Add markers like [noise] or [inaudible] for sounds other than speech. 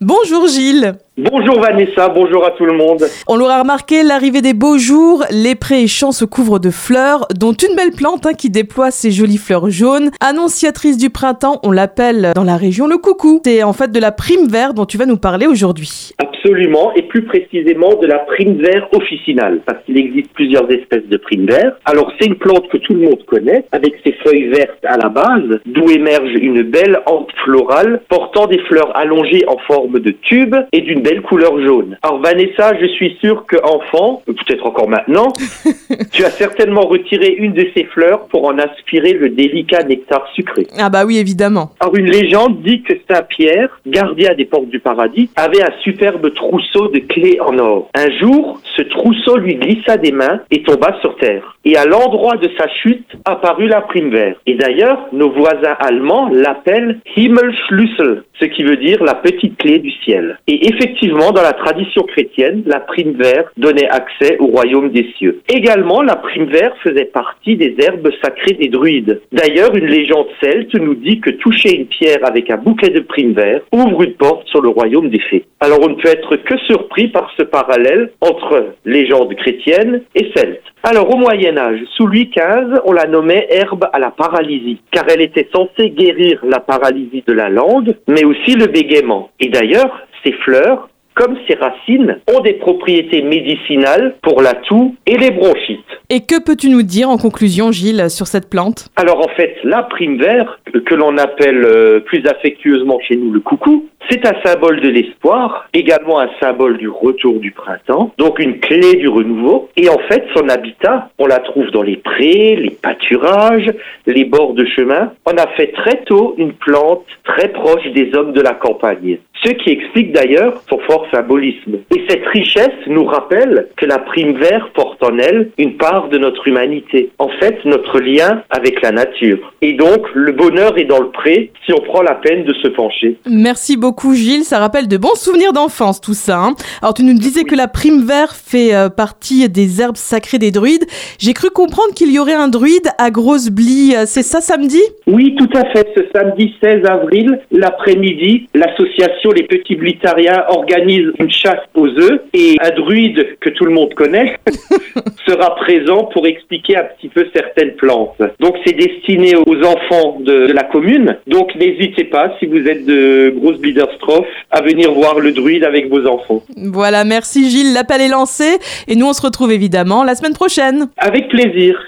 Bonjour Gilles. Bonjour Vanessa, bonjour à tout le monde. On l'aura remarqué, l'arrivée des beaux jours, les prés et champs se couvrent de fleurs, dont une belle plante hein, qui déploie ses jolies fleurs jaunes. Annonciatrice du printemps, on l'appelle dans la région le coucou. C'est en fait de la prime vert dont tu vas nous parler aujourd'hui. Absolument, et plus précisément de la prime vert officinale, parce qu'il existe plusieurs espèces de prime vert. Alors c'est une plante que tout le monde connaît, avec ses feuilles vertes à la base, d'où émerge une belle hante florale portant des fleurs allongées en forme de tube et d'une belle couleur jaune. Alors Vanessa, je suis sûr que enfant, peut-être encore maintenant, [laughs] tu as certainement retiré une de ces fleurs pour en aspirer le délicat nectar sucré. Ah bah oui, évidemment. Alors une légende dit que Saint Pierre, gardien des portes du paradis, avait un superbe trousseau de clés en or. Un jour, ce trousseau lui glissa des mains et tomba sur terre. Et à l'endroit de sa chute apparut la prime verte. Et d'ailleurs, nos voisins allemands l'appellent Himmelschlüssel, ce qui veut dire la petite clé du ciel. Et effectivement, dans la tradition chrétienne, la prime verte donnait accès au royaume des cieux. Également, la prime verte faisait partie des herbes sacrées des druides. D'ailleurs, une légende celte nous dit que toucher une pierre avec un bouquet de prime verte ouvre une porte sur le royaume des fées. Alors on ne peut être que surpris par ce parallèle entre légende chrétienne et celte. Alors au Moyen Âge, sous Louis XV, on la nommait herbe à la paralysie, car elle était censée guérir la paralysie de la langue, mais aussi le bégaiement. Et d'ailleurs, ces fleurs, comme ses racines, ont des propriétés médicinales pour la toux et les bronchites. Et que peux-tu nous dire en conclusion, Gilles, sur cette plante? Alors en fait, la prime vert, que l'on appelle euh, plus affectueusement chez nous le coucou, c'est un symbole de l'espoir, également un symbole du retour du printemps, donc une clé du renouveau. Et en fait, son habitat, on la trouve dans les prés, les pâturages, les bords de chemin. On a fait très tôt une plante très proche des hommes de la campagne. Ce qui explique d'ailleurs son fort symbolisme. Et cette richesse nous rappelle que la prime vert porte en elle une part de notre humanité. En fait, notre lien avec la nature. Et donc, le bonheur est dans le pré si on prend la peine de se pencher. Merci beaucoup Gilles, ça rappelle de bons souvenirs d'enfance tout ça. Hein. Alors tu nous disais que la prime vert fait euh, partie des herbes sacrées des druides. J'ai cru comprendre qu'il y aurait un druide à Grosse Blie, c'est ça samedi? Oui, tout à fait. Ce samedi 16 avril, l'après-midi, l'association Les Petits Blitariens organise une chasse aux œufs et un druide que tout le monde connaît [laughs] sera présent pour expliquer un petit peu certaines plantes. Donc c'est destiné aux enfants de, la commune. Donc n'hésitez pas si vous êtes de Grosse À venir voir le druide avec vos enfants. Voilà, merci Gilles, l'appel est lancé et nous on se retrouve évidemment la semaine prochaine. Avec plaisir.